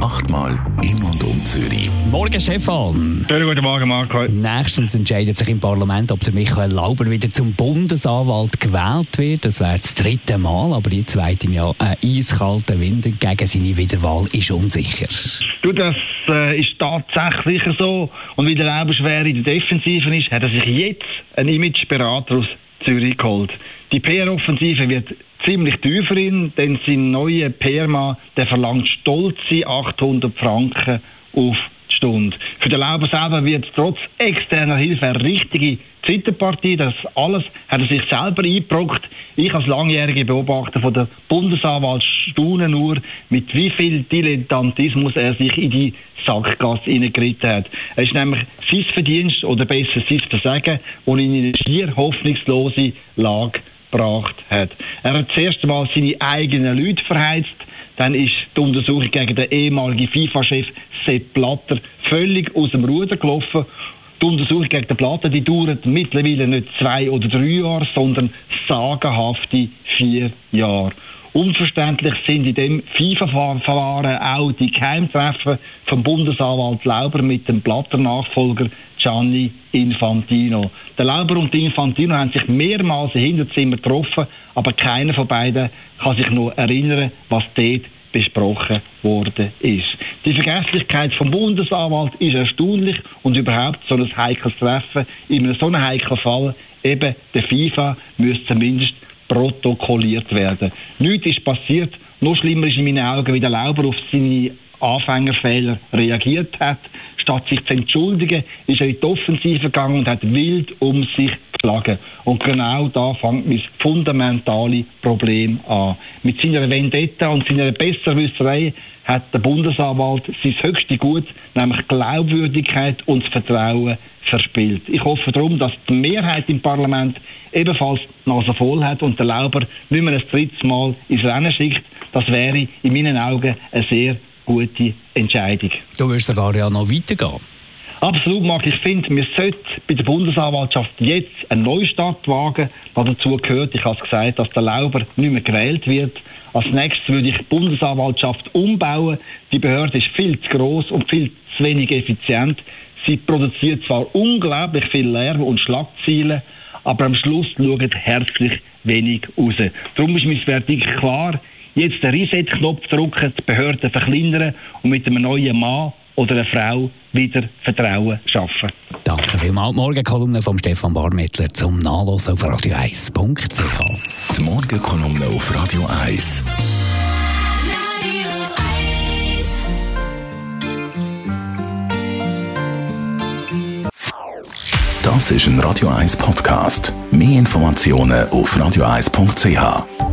Achtmal in und um Zürich. Morgen, Stefan. Schönen guten Morgen, Marco. Nächstens entscheidet sich im Parlament, ob der Michael Lauber wieder zum Bundesanwalt gewählt wird. Das wäre das dritte Mal, aber jetzt weht ihm ja ein eiskalter Wind entgegen. Seine Wiederwahl ist unsicher. Du, das äh, ist tatsächlich so. Und weil der Lauber schwer in der Defensive ist, hat er sich jetzt einen Imageberater aus Zürich geholt. Die PR-Offensive wird ziemlich teuer für ihn, denn sein neuer PR-Mann, der verlangt stolze 800 Franken auf die Stunde. Für den Lauber selber wird trotz externer Hilfe eine richtige Zitterpartie. Das alles hat er sich selber eingebrockt. Ich als langjähriger Beobachter von der Bundesanwalt staune nur, mit wie viel Dilettantismus er sich in die Sackgasse hineingeritten hat. Es ist nämlich sein Verdienst, oder besser sein Versagen, das in eine schier hoffnungslose Lage gebracht hat. Er hat zuerst einmal seine eigenen Leute verheizt, dann ist die Untersuchung gegen den ehemaligen FIFA-Chef Sepp Blatter völlig aus dem Ruder gelaufen. Die Untersuchung gegen den Blatter die dauert mittlerweile nicht zwei oder drei Jahre, sondern sagenhafte vier Jahre. Unverständlich sind in dem FIFA-Verfahren auch die Geheimtreffen vom Bundesanwalt Lauber mit dem Blatter-Nachfolger Gianni Infantino. Der Lauber und Infantino haben sich mehrmals im Hinterzimmer getroffen, aber keiner von beiden kann sich noch erinnern, was dort besprochen worden ist. Die Vergesslichkeit vom Bundesanwalt ist erstaunlich und überhaupt so ein heikles Treffen in einem so einem heiklen Fall, eben der FIFA, müsste zumindest protokolliert werden. Nichts ist passiert. Noch schlimmer ist in meinen Augen, wie der Lauber auf seine Anfängerfehler reagiert hat. Statt sich zu entschuldigen, ist er in die Offensive gegangen und hat wild um sich geschlagen. Und genau da fängt mein fundamentale Problem an. Mit seiner Vendetta und seiner Besserwisserei hat der Bundesanwalt sein höchstes Gut, nämlich Glaubwürdigkeit und Vertrauen, verspielt. Ich hoffe darum, dass die Mehrheit im Parlament ebenfalls die Nase voll hat und der Lauber nicht mehr ein drittes Mal ins Rennen schickt. Das wäre in meinen Augen eine sehr gute Entscheidung. Du wirst sogar ja noch weitergehen. Absolut, Marc. Ich finde, wir sollten bei der Bundesanwaltschaft jetzt einen Neustart wagen. Was dazu gehört, ich habe es gesagt, dass der Lauber nicht mehr gewählt wird. Als nächstes würde ich die Bundesanwaltschaft umbauen. Die Behörde ist viel zu groß und viel zu wenig effizient. Sie produziert zwar unglaublich viel Lärm und Schlagzeilen, aber am Schluss schaut herzlich wenig raus. Darum ist mein Verdikt klar. Jetzt den Reset-Knopf drücken, die Behörden verkleinern und mit einem neuen Mann oder einer Frau wieder Vertrauen schaffen. Danke vielmals. Morgenkolumne von Stefan Barmettler zum Nachlesen auf radio1.ch. Die Morgenkolumne auf Radio 1. Das ist ein Radio 1 Podcast. Mehr Informationen auf radio1.ch.